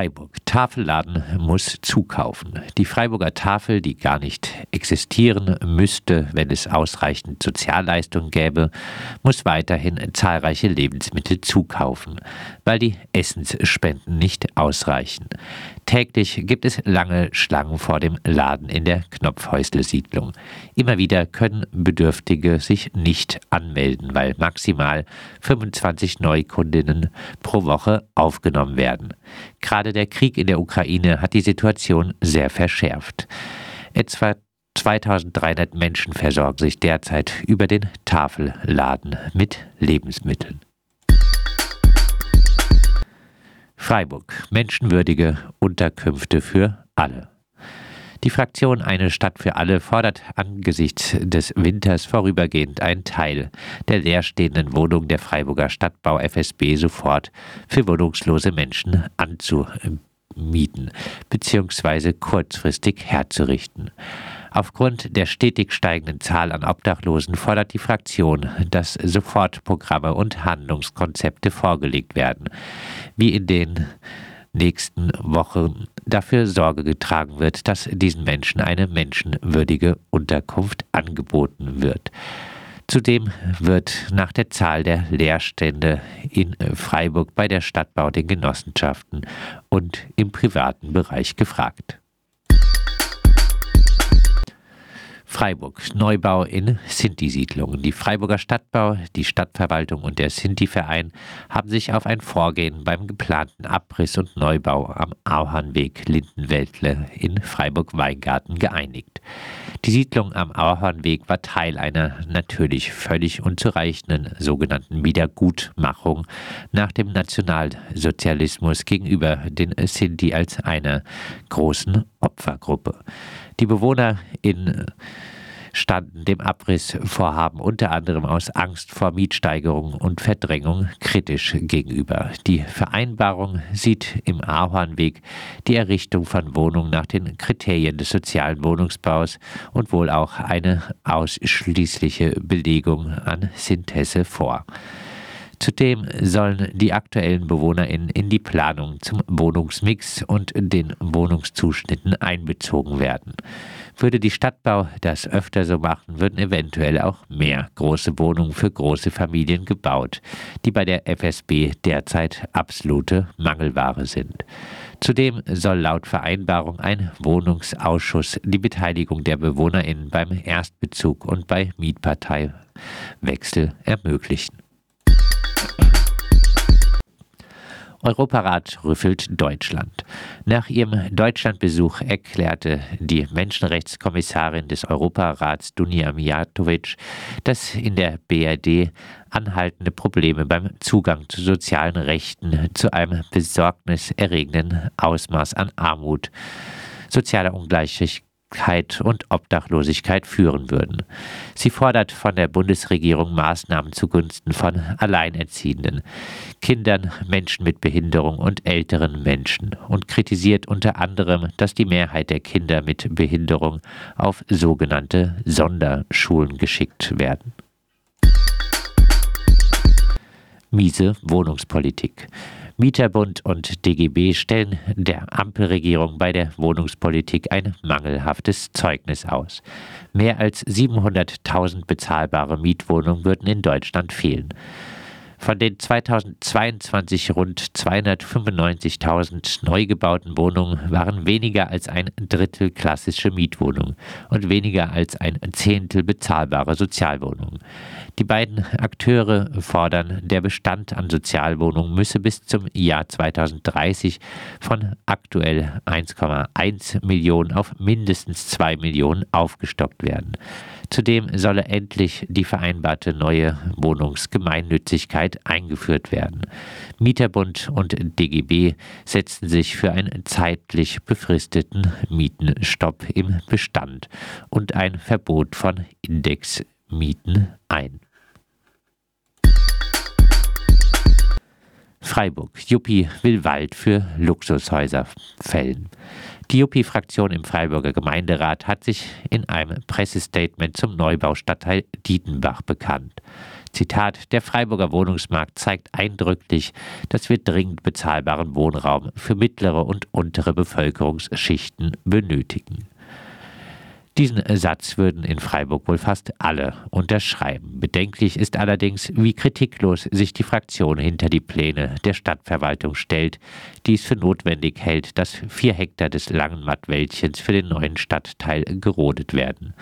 Freiburg. Tafelladen muss zukaufen. Die Freiburger Tafel, die gar nicht existieren müsste, wenn es ausreichend Sozialleistungen gäbe, muss weiterhin zahlreiche Lebensmittel zukaufen, weil die Essensspenden nicht ausreichen. Täglich gibt es lange Schlangen vor dem Laden in der Knopfhäusle-Siedlung. Immer wieder können Bedürftige sich nicht anmelden, weil maximal 25 Neukundinnen pro Woche aufgenommen werden. Gerade der Krieg in der Ukraine hat die Situation sehr verschärft. Etwa 2300 Menschen versorgen sich derzeit über den Tafelladen mit Lebensmitteln. Freiburg. Menschenwürdige Unterkünfte für alle. Die Fraktion Eine Stadt für alle fordert angesichts des Winters vorübergehend einen Teil der leerstehenden Wohnungen der Freiburger Stadtbau FSB sofort für wohnungslose Menschen anzumieten bzw. kurzfristig herzurichten. Aufgrund der stetig steigenden Zahl an Obdachlosen fordert die Fraktion, dass Sofortprogramme und Handlungskonzepte vorgelegt werden, wie in den nächsten Wochen dafür Sorge getragen wird, dass diesen Menschen eine menschenwürdige Unterkunft angeboten wird. Zudem wird nach der Zahl der Leerstände in Freiburg bei der Stadtbau, den Genossenschaften und im privaten Bereich gefragt. Freiburg, Neubau in Sinti-Siedlungen. Die Freiburger Stadtbau, die Stadtverwaltung und der Sinti-Verein haben sich auf ein Vorgehen beim geplanten Abriss und Neubau am Auhornweg Lindenwäldle in Freiburg-Weingarten geeinigt. Die Siedlung am Auhornweg war Teil einer natürlich völlig unzureichenden sogenannten Wiedergutmachung nach dem Nationalsozialismus gegenüber den Sinti als einer großen Opfergruppe. Die Bewohner in standen dem Abrissvorhaben unter anderem aus Angst vor Mietsteigerung und Verdrängung kritisch gegenüber. Die Vereinbarung sieht im Ahornweg die Errichtung von Wohnungen nach den Kriterien des sozialen Wohnungsbaus und wohl auch eine ausschließliche Belegung an Synthese vor. Zudem sollen die aktuellen BewohnerInnen in die Planung zum Wohnungsmix und den Wohnungszuschnitten einbezogen werden. Würde die Stadtbau das öfter so machen, würden eventuell auch mehr große Wohnungen für große Familien gebaut, die bei der FSB derzeit absolute Mangelware sind. Zudem soll laut Vereinbarung ein Wohnungsausschuss die Beteiligung der BewohnerInnen beim Erstbezug und bei Mietparteiwechsel ermöglichen. Europarat rüffelt Deutschland. Nach ihrem Deutschlandbesuch erklärte die Menschenrechtskommissarin des Europarats Dunja Mijatovic, dass in der BRD anhaltende Probleme beim Zugang zu sozialen Rechten zu einem besorgniserregenden Ausmaß an Armut, sozialer Ungleichheit und Obdachlosigkeit führen würden. Sie fordert von der Bundesregierung Maßnahmen zugunsten von Alleinerziehenden, Kindern, Menschen mit Behinderung und älteren Menschen und kritisiert unter anderem, dass die Mehrheit der Kinder mit Behinderung auf sogenannte Sonderschulen geschickt werden. Miese Wohnungspolitik. Mieterbund und DGB stellen der Ampelregierung bei der Wohnungspolitik ein mangelhaftes Zeugnis aus. Mehr als 700.000 bezahlbare Mietwohnungen würden in Deutschland fehlen. Von den 2022 rund 295.000 neu gebauten Wohnungen waren weniger als ein Drittel klassische Mietwohnungen und weniger als ein Zehntel bezahlbare Sozialwohnungen. Die beiden Akteure fordern, der Bestand an Sozialwohnungen müsse bis zum Jahr 2030 von aktuell 1,1 Millionen auf mindestens 2 Millionen aufgestockt werden. Zudem solle endlich die vereinbarte neue Wohnungsgemeinnützigkeit eingeführt werden. Mieterbund und DGB setzten sich für einen zeitlich befristeten Mietenstopp im Bestand und ein Verbot von Indexmieten ein. Freiburg. Juppie will Wald für Luxushäuser fällen. Die Juppie-Fraktion im Freiburger Gemeinderat hat sich in einem Pressestatement zum Neubaustadtteil Dietenbach bekannt. Zitat, der Freiburger Wohnungsmarkt zeigt eindrücklich, dass wir dringend bezahlbaren Wohnraum für mittlere und untere Bevölkerungsschichten benötigen. Diesen Satz würden in Freiburg wohl fast alle unterschreiben. Bedenklich ist allerdings, wie kritiklos sich die Fraktion hinter die Pläne der Stadtverwaltung stellt, die es für notwendig hält, dass vier Hektar des langen Mattwäldchens für den neuen Stadtteil gerodet werden.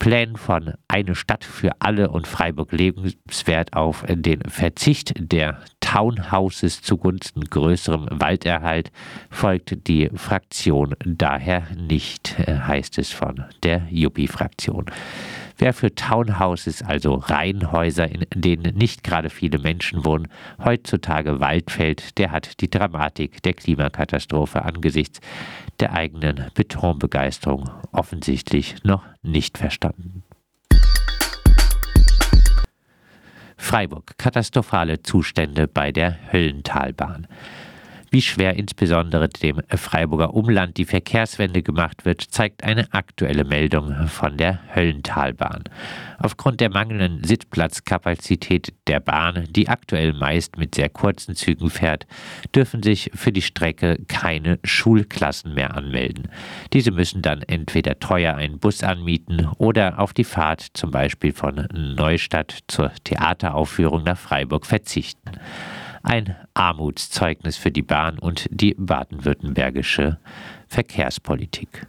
Plänen von Eine Stadt für alle und Freiburg lebenswert auf den Verzicht der Townhouses zugunsten größerem Walderhalt folgt die Fraktion daher nicht, äh, heißt es von der Juppie-Fraktion. Wer für Townhouses, also Reihenhäuser, in denen nicht gerade viele Menschen wohnen, heutzutage Wald fällt, der hat die Dramatik der Klimakatastrophe angesichts der eigenen Betonbegeisterung offensichtlich noch nicht verstanden. Freiburg. Katastrophale Zustände bei der Höllentalbahn wie schwer insbesondere dem Freiburger Umland die Verkehrswende gemacht wird, zeigt eine aktuelle Meldung von der Höllentalbahn. Aufgrund der mangelnden Sitzplatzkapazität der Bahn, die aktuell meist mit sehr kurzen Zügen fährt, dürfen sich für die Strecke keine Schulklassen mehr anmelden. Diese müssen dann entweder teuer einen Bus anmieten oder auf die Fahrt zum Beispiel von Neustadt zur Theateraufführung nach Freiburg verzichten ein Armutszeugnis für die Bahn und die baden-württembergische Verkehrspolitik.